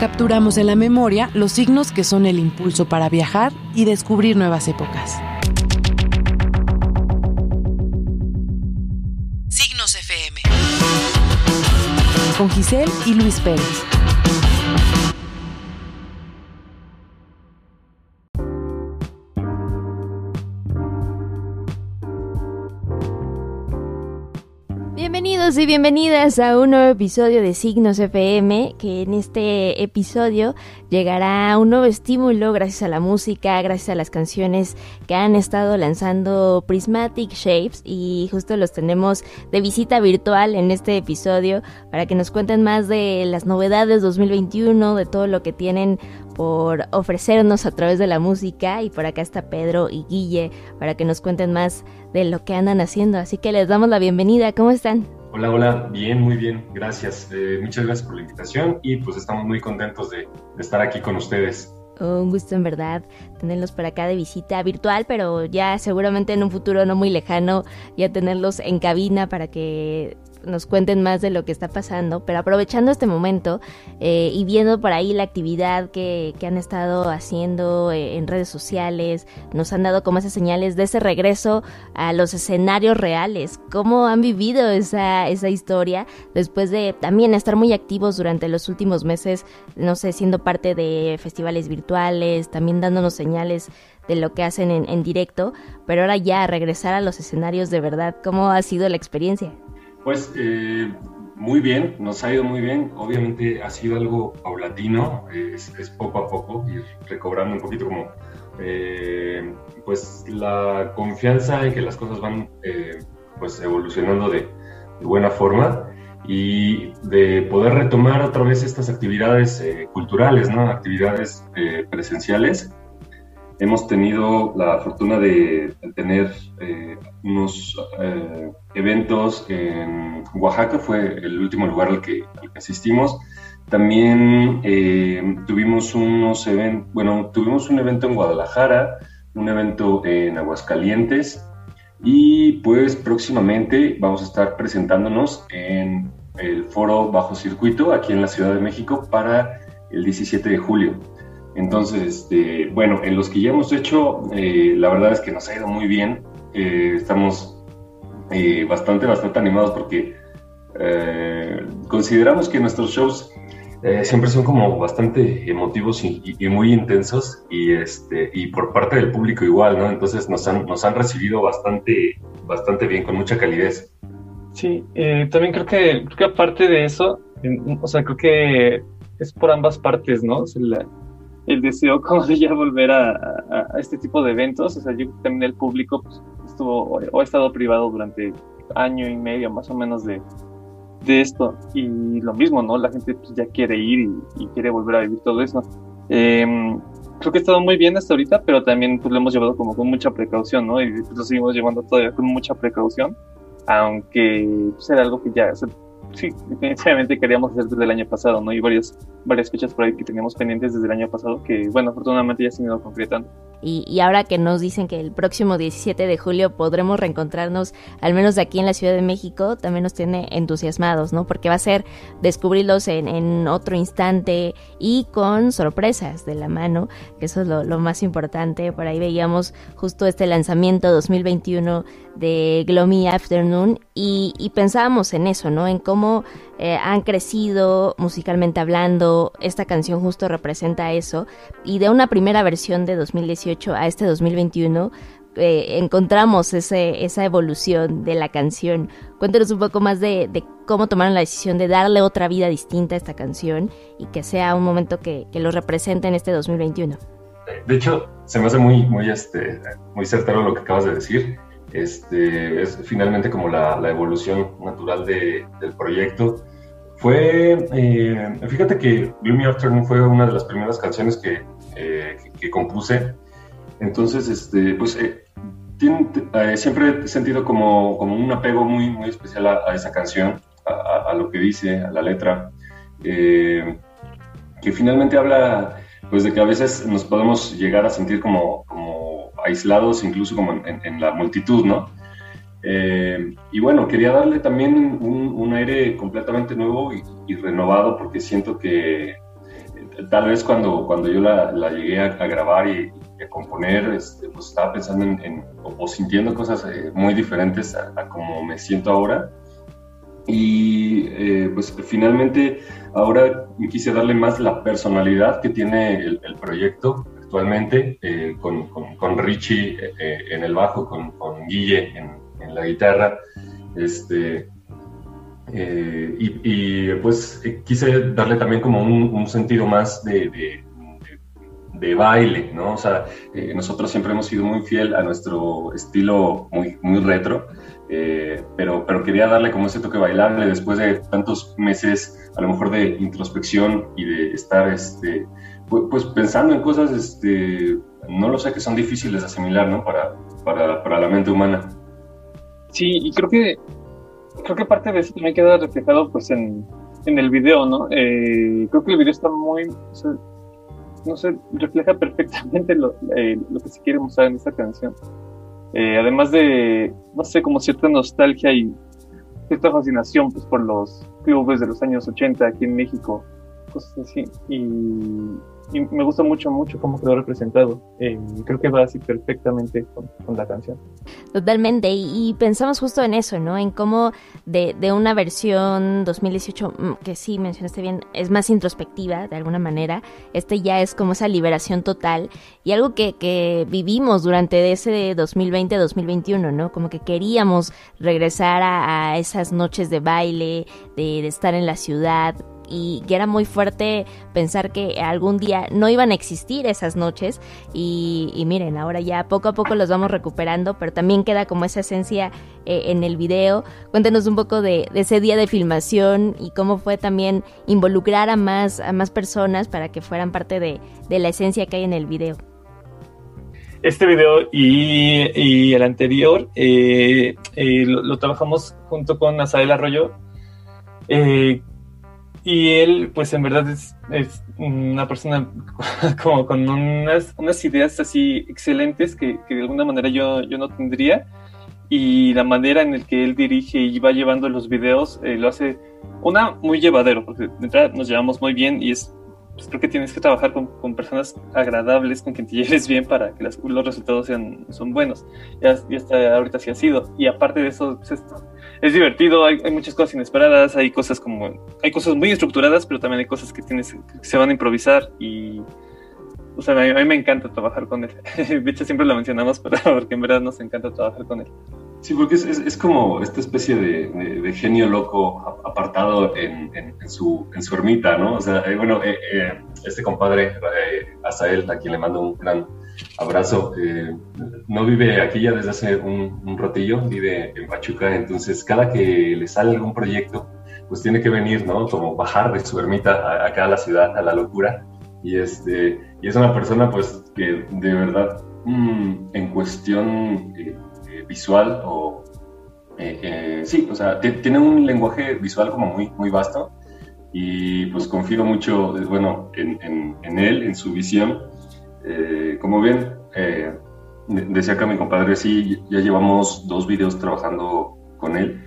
Capturamos en la memoria los signos que son el impulso para viajar y descubrir nuevas épocas. Signos FM. Con Giselle y Luis Pérez. Bienvenidos y bienvenidas a un nuevo episodio de Signos FM, que en este episodio llegará un nuevo estímulo gracias a la música, gracias a las canciones que han estado lanzando Prismatic Shapes y justo los tenemos de visita virtual en este episodio para que nos cuenten más de las novedades 2021, de todo lo que tienen por ofrecernos a través de la música y por acá está Pedro y Guille para que nos cuenten más de lo que andan haciendo. Así que les damos la bienvenida. ¿Cómo están? Hola, hola, bien, muy bien, gracias. Eh, muchas gracias por la invitación y pues estamos muy contentos de, de estar aquí con ustedes. Un gusto en verdad tenerlos por acá de visita virtual, pero ya seguramente en un futuro no muy lejano ya tenerlos en cabina para que nos cuenten más de lo que está pasando, pero aprovechando este momento eh, y viendo por ahí la actividad que, que han estado haciendo eh, en redes sociales, nos han dado como esas señales de ese regreso a los escenarios reales, cómo han vivido esa, esa historia después de también estar muy activos durante los últimos meses, no sé, siendo parte de festivales virtuales, también dándonos señales de lo que hacen en, en directo, pero ahora ya regresar a los escenarios de verdad, ¿cómo ha sido la experiencia? Pues eh, muy bien, nos ha ido muy bien. Obviamente ha sido algo paulatino, es, poco a poco ir recobrando un poquito como eh, pues la confianza en que las cosas van eh, pues evolucionando de, buena forma y de poder retomar otra vez estas actividades culturales, ¿no? actividades presenciales hemos tenido la fortuna de tener eh, unos eh, eventos en Oaxaca, fue el último lugar al que, asistimos. También eh, tuvimos unos eventos, bueno, tuvimos un evento en Guadalajara, un evento en Aguascalientes y pues próximamente vamos a estar presentándonos en el foro Bajo Circuito aquí en la Ciudad de México para el 17 de julio. Entonces, este, bueno, en los que ya hemos hecho, eh, la verdad es que nos ha ido muy bien. Eh, estamos eh, bastante, bastante animados porque consideramos que nuestros shows siempre son como bastante emotivos y, muy intensos y, este, y por parte del público igual, ¿no? Entonces nos han, nos han recibido bastante, bastante bien, con mucha calidez. Sí, también creo que, que aparte de eso, o sea, creo que es por ambas partes, ¿no? El deseo como de ya volver a, este tipo de eventos. O sea, yo también el público pues, estuvo o ha estado privado durante año y medio más o menos de, de esto. Y lo mismo, ¿no? La gente pues, ya quiere ir y, quiere volver a vivir todo eso. Em, creo que ha estado muy bien hasta ahorita, pero también pues, lo hemos llevado como con mucha precaución, ¿no? Y pues, lo seguimos llevando todavía con mucha precaución, aunque pues, era algo que ya, sí, definitivamente queríamos hacer desde el año pasado, ¿no? Y varias, varias fechas por ahí que teníamos pendientes desde el año pasado que, bueno, afortunadamente ya se han ido concretando. Y, ahora que nos dicen que el próximo 17 de julio podremos reencontrarnos, al menos de aquí en la Ciudad de México, también nos tiene entusiasmados, ¿no? Porque va a ser descubrirlos en, otro instante y con sorpresas de la mano, que eso es lo, más importante. Por ahí veíamos justo este lanzamiento 2021 de Gloomy Afternoon y, y pensábamos en eso, ¿no? En cómo eh, han crecido musicalmente hablando, esta canción justo representa eso, y de una primera versión de 2018 a este 2021 eh, encontramos ese, esa evolución de la canción. Cuéntanos un poco más de, cómo tomaron la decisión de darle otra vida distinta a esta canción y que sea un momento que, que lo represente en este 2021. De hecho, se me hace muy, muy, este, muy certero lo que acabas de decir. Este, es finalmente como la, la evolución natural de, del proyecto. Fue, eh, fíjate que Gloomy Afternoon fue una de las primeras canciones que, eh, que, compuse. Entonces, este, pues eh, siempre he sentido como, como, un apego muy, muy especial a, esa canción, a, a, lo que dice, a la letra, que finalmente habla pues de que a veces nos podemos llegar a sentir como, como aislados, incluso como en, en la multitud, ¿no? Eh, y bueno, quería darle también un, aire completamente nuevo y, renovado porque siento que tal vez cuando, cuando yo la, la llegué a, grabar y, a componer, este, pues estaba pensando en, o, sintiendo cosas eh, muy diferentes a, a, como me siento ahora. Y eh, pues finalmente ahora quise darle más la personalidad que tiene el, proyecto actualmente, eh, con, con, Richie en el bajo, con, con Guille en, en, la guitarra. Este, eh, y, pues eh, quise darle también como un, sentido más de, de, baile, ¿no? O sea, eh, nosotros siempre hemos sido muy fiel a nuestro estilo muy, muy retro, pero, pero quería darle como ese toque bailable después de tantos meses, a lo mejor de introspección y de estar, este, pues, pensando en cosas, este, no lo sé, que son difíciles de asimilar, ¿no? Para, para, para la mente humana. Sí, y creo que creo que parte de eso también queda reflejado pues en, en el video, ¿no? Eh, creo que el video está muy, no sé, refleja perfectamente lo, eh, lo, que se quiere mostrar en esta canción. Eh, además de, no sé, como cierta nostalgia y cierta fascinación pues por los clubes de los años 80 aquí en México, cosas así. Y y me gusta mucho, mucho cómo quedó representado. Eh, creo que va así perfectamente con, la canción. Totalmente, y, pensamos justo en eso, ¿no? En cómo de, de, una versión 2018, mm, que sí mencionaste bien, es más introspectiva de alguna manera, este ya es como esa liberación total y algo que, que vivimos durante ese 2020-2021, ¿no? Como que queríamos regresar a, esas noches de baile, de estar en la ciudad, y que era muy fuerte pensar que algún día no iban a existir esas noches y, miren, ahora ya poco a poco los vamos recuperando, pero también queda como esa esencia eh, en el video. Cuéntenos un poco de, ese día de filmación y cómo fue también involucrar a más, a más personas para que fueran parte de, la esencia que hay en el video este video y, el anterior eh, eh, lo, trabajamos junto con Asael Arroyo, eh, y él, pues en verdad es, es una persona como con unas, unas ideas así excelentes que, que, de alguna manera yo, yo no tendría. Y la manera en la que él dirige y va llevando los videos eh, lo hace, una, muy llevadero, porque de entrada nos llevamos muy bien y es, pues creo que tienes que trabajar con, con personas agradables, con quien te lleves bien para que las, los resultados sean son buenos. Ya está, ahorita sí ha sido. Y aparte de eso, pues, es divertido, hay, muchas cosas inesperadas, hay cosas como, hay cosas muy estructuradas, pero también hay cosas que tienes, que se van a improvisar y, o sea, a mí, me encanta trabajar con él. De hecho, siempre lo mencionamos, pero porque en verdad nos encanta trabajar con él. Sí, porque es, es, como esta especie de, de, genio loco apartado en, en, su, en su ermita, ¿no? O sea, eh, bueno, eh, eh, este compadre, hasta él, a quien le mando un gran abrazo. Eh, no vive aquí ya desde hace un, un, ratillo, vive en Pachuca, entonces cada que le sale algún proyecto, pues tiene que venir, ¿no? Como bajar de su ermita acá a la ciudad, a la locura. Y, este, y es una persona, pues, que de verdad, mm, en cuestión eh, eh, visual o... sí, o sea, tiene un lenguaje visual como muy, muy vasto y pues confío mucho, bueno, en, en, en él, en su visión eh, como bien eh, decía acá mi compadre, sí, ya llevamos dos videos trabajando con él.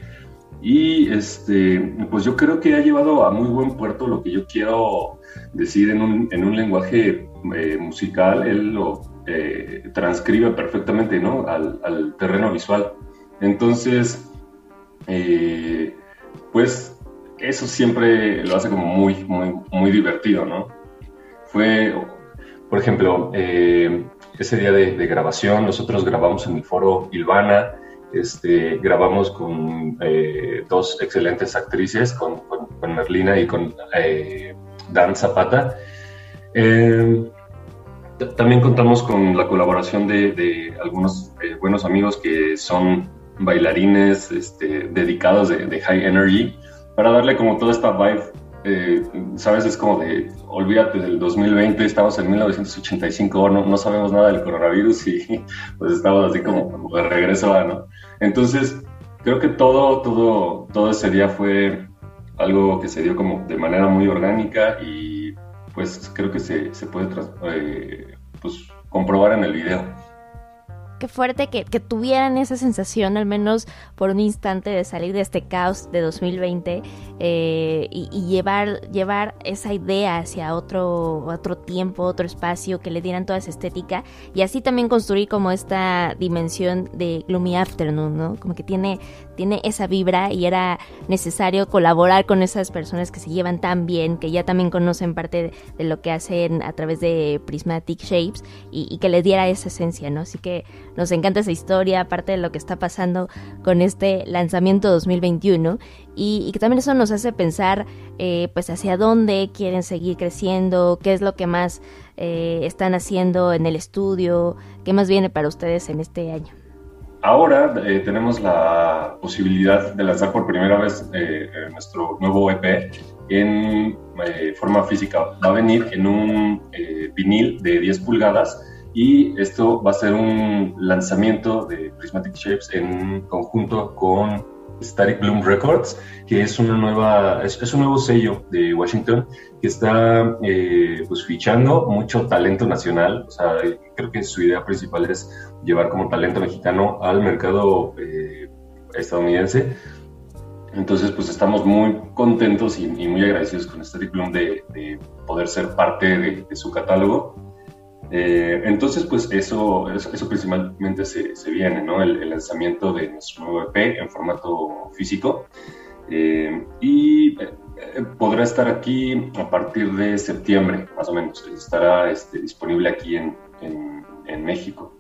Y este, pues yo creo que ha llevado a muy buen puerto lo que yo quiero decir en un, en un lenguaje eh, musical. Él lo transcribe perfectamente ¿no? al, al terreno visual. Entonces, pues eso siempre lo hace como muy, muy, muy divertido, ¿no? Fue por ejemplo, eh, ese día de, grabación, nosotros grabamos en el foro Ilvana, este, grabamos con eh, dos excelentes actrices, con, Merlina y con eh, Dan Zapata. también contamos con la colaboración de, algunos buenos amigos que son bailarines este, dedicados de, de, High Energy para darle como toda esta vibe eh, sabes, es como de, olvídate del 2020, estamos en 1985, no, no sabemos nada del coronavirus y pues estamos así como de regreso a, ¿no? Entonces, creo que todo, todo, todo ese día fue algo que se dio como de manera muy orgánica y pues creo que se, se puede eh, pues, comprobar en el video. Qué fuerte que, que, tuvieran esa sensación, al menos por un instante, de salir de este caos de 2020 eh, y, y, llevar, llevar esa idea hacia otro, otro tiempo, otro espacio, que le dieran toda esa estética y así también construir como esta dimensión de Gloomy Afternoon, ¿no? Como que tiene, tiene esa vibra y era necesario colaborar con esas personas que se llevan tan bien, que ya también conocen parte de, lo que hacen a través de Prismatic Shapes y, que le diera esa esencia, ¿no? Así que nos encanta esa historia, aparte de lo que está pasando con este lanzamiento 2021 y, y que también eso nos hace pensar eh, pues hacia dónde quieren seguir creciendo, qué es lo que más eh, están haciendo en el estudio, qué más viene para ustedes en este año. Ahora eh, tenemos la posibilidad de lanzar por primera vez eh, nuestro nuevo EP en eh, forma física. Va a venir en un vinil de 10 pulgadas y esto va a ser un lanzamiento de Prismatic Shapes en conjunto con Static Bloom Records, que es una nueva, es, es un nuevo sello de Washington que está eh, pues fichando mucho talento nacional. O sea, creo que su idea principal es llevar como talento mexicano al mercado eh, estadounidense. Entonces, pues estamos muy contentos y, y muy agradecidos con Static Bloom de, de poder ser parte de, de su catálogo. Eh, entonces, pues eso, eso, eso principalmente se, se, viene, ¿no? El, el, lanzamiento de nuestro nuevo EP en formato físico. Eh, y eh, podrá estar aquí a partir de septiembre, más o menos. Estará este, disponible aquí en, en, en, México.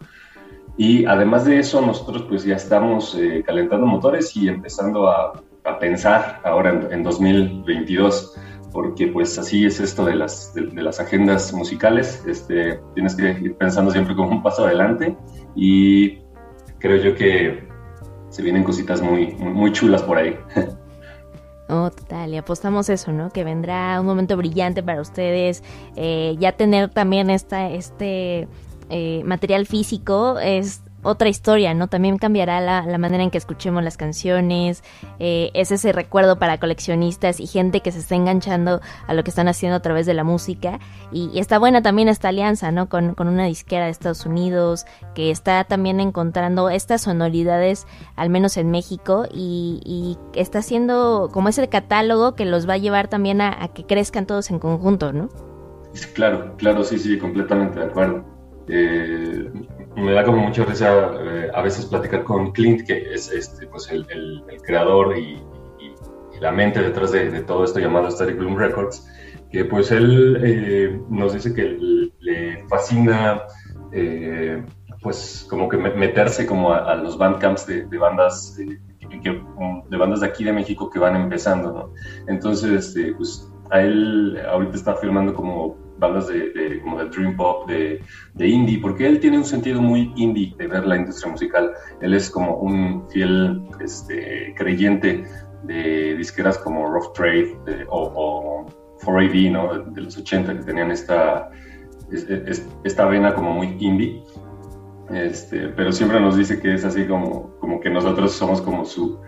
Y además de eso, nosotros pues ya estamos eh, calentando motores y empezando a, a pensar ahora en, en 2022 porque pues así es esto de las, de, de, las agendas musicales, este, tienes que ir pensando siempre como un paso adelante y creo yo que se vienen cositas muy, muy, chulas por ahí. Oh, total, y apostamos eso, ¿no? Que vendrá un momento brillante para ustedes, eh, ya tener también esta, este eh, material físico es otra historia, ¿no? También cambiará la, la, manera en que escuchemos las canciones, eh, es ese recuerdo para coleccionistas y gente que se está enganchando a lo que están haciendo a través de la música. Y, está buena también esta alianza, ¿no? Con, con, una disquera de Estados Unidos que está también encontrando estas sonoridades, al menos en México, y, y está haciendo como ese catálogo que los va a llevar también a, a que crezcan todos en conjunto, ¿no? Claro, claro, sí, sí, completamente de acuerdo. Eh, me da como mucha risa eh, a veces platicar con Clint, que es este, pues el, el, creador y, y, la mente detrás de, todo esto llamado Static Bloom Records, que pues él eh, nos dice que le fascina eh, pues como que meterse como a, a los bandcamps de, de bandas de, bandas de aquí de México que van empezando, ¿no? Entonces, este, pues a él ahorita está firmando como bandas de, de, como de dream pop, de, de, indie, porque él tiene un sentido muy indie de ver la industria musical. Él es como un fiel este, creyente de disqueras como Rough Trade de, o, o 4AD, ¿no? De, los 80, que tenían esta, esta vena como muy indie. Este, pero siempre nos dice que es así como, como que nosotros somos como su,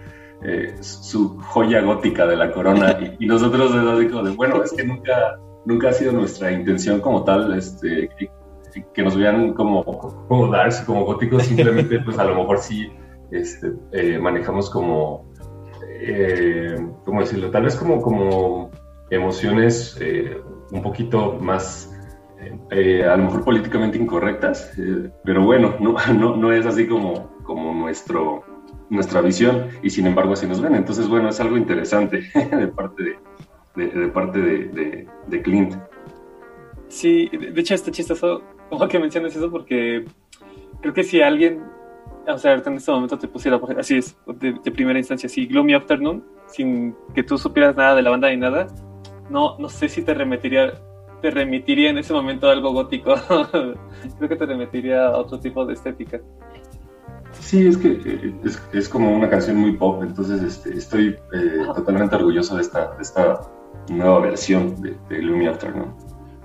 eh, su joya gótica de la corona y, y nosotros es así como de, bueno, es que nunca nunca ha sido nuestra intención como tal, este, que, nos vean como, como darks, como góticos, simplemente pues a lo mejor sí este, eh, manejamos como, eh, ¿cómo decirlo? Tal vez como, como emociones eh, un poquito más, eh, a lo mejor políticamente incorrectas, pero bueno, no, no, no es así como, como nuestro, nuestra visión y sin embargo así nos ven. Entonces, bueno, es algo interesante de parte de de, de parte de, de, de, Clint. Sí, de hecho está chistoso como que menciones eso porque creo que si alguien, o sea, en este momento te pusiera, así es, de, primera instancia, así, Gloomy Afternoon, sin que tú supieras nada de la banda ni nada, no, no sé si te remitiría, te remitiría en ese momento a algo gótico. creo que te remitiría a otro tipo de estética. Sí, es que es, es, como una canción muy pop, entonces este, estoy eh, totalmente orgulloso de esta, de esta nueva versión de, de Gloomy Afternoon.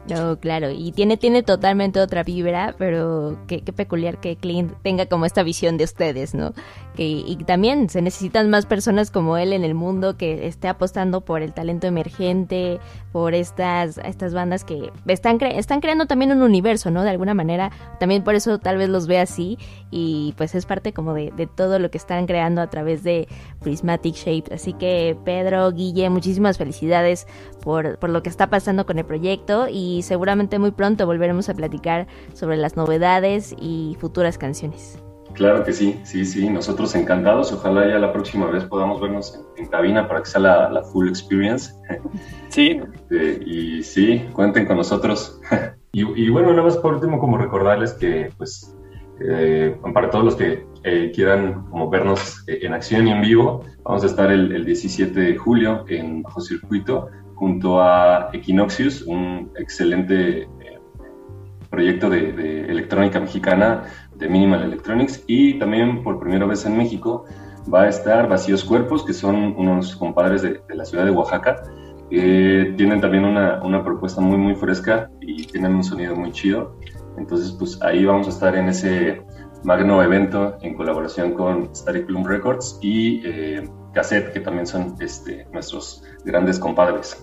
No, claro, y tiene, tiene totalmente otra vibra, pero qué, peculiar que Clint tenga como esta visión de ustedes, ¿no? y también se necesitan más personas como él en el mundo que esté apostando por el talento emergente, por estas, estas bandas que están, están creando también un universo, ¿no? De alguna manera, también por eso tal vez los ve así y pues es parte como de, de todo lo que están creando a través de Prismatic Shapes. Así que Pedro, Guille, muchísimas felicidades por, por lo que está pasando con el proyecto y seguramente muy pronto volveremos a platicar sobre las novedades y futuras canciones. Claro que sí, sí, sí, nosotros encantados. Ojalá ya la próxima vez podamos vernos en, cabina para que sea la, full experience. Sí. Este, y sí, cuenten con nosotros. y, bueno, nada más por último, como recordarles que, pues, eh, para todos los que eh, quieran como vernos eh, en acción y en vivo, vamos a estar el, 17 de julio en Bajo Circuito junto a Equinoxius, un excelente proyecto de, electrónica mexicana de Minimal Electronics y también por primera vez en México va a estar Vacíos Cuerpos, que son unos compadres de, la ciudad de Oaxaca. que tienen también una, una, propuesta muy, muy fresca y tienen un sonido muy chido. Entonces, pues ahí vamos a estar en ese magno evento en colaboración con Static Bloom Records y eh, Cassette, que también son este, nuestros grandes compadres.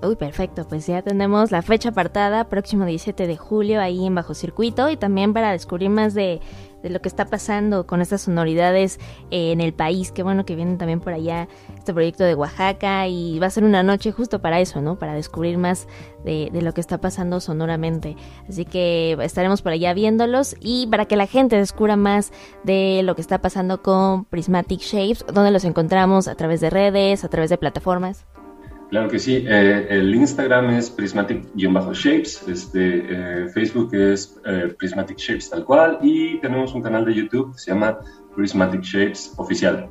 Uy, perfecto, pues ya tenemos la fecha apartada, próximo 17 de julio, ahí en Bajo Circuito, y también para descubrir más de, lo que está pasando con estas sonoridades en el país. Qué bueno que vienen también por allá este proyecto de Oaxaca, y va a ser una noche justo para eso, ¿no? Para descubrir más de, de lo que está pasando sonoramente. Así que estaremos por allá viéndolos, y para que la gente descubra más de lo que está pasando con Prismatic Shapes, donde los encontramos a través de redes, a través de plataformas. Claro que sí. Eh, el Instagram es prismatic-shapes, este, eh, Facebook es eh, Prismatic Shapes tal cual y tenemos un canal de YouTube que se llama Prismatic Shapes Oficial.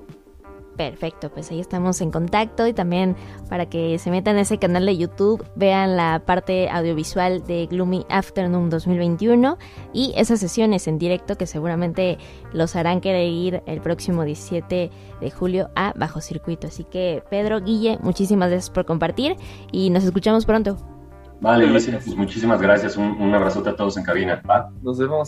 Perfecto, pues ahí estamos en contacto y también para que se metan a ese canal de YouTube, vean la parte audiovisual de Gloomy Afternoon 2021 y esas sesiones en directo que seguramente los harán querer ir el próximo 17 de julio a Bajo Circuito. Así que Pedro, Guille, muchísimas gracias por compartir y nos escuchamos pronto. Vale, pues muchísimas gracias. Un, un abrazote a todos en cabina. Nos vemos.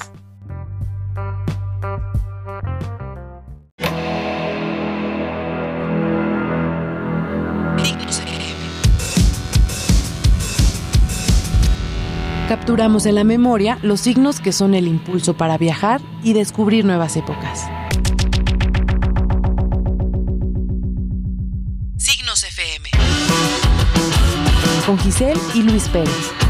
Capturamos en la memoria los signos que son el impulso para viajar y descubrir nuevas épocas. Signos FM. Con Giselle y Luis Pérez.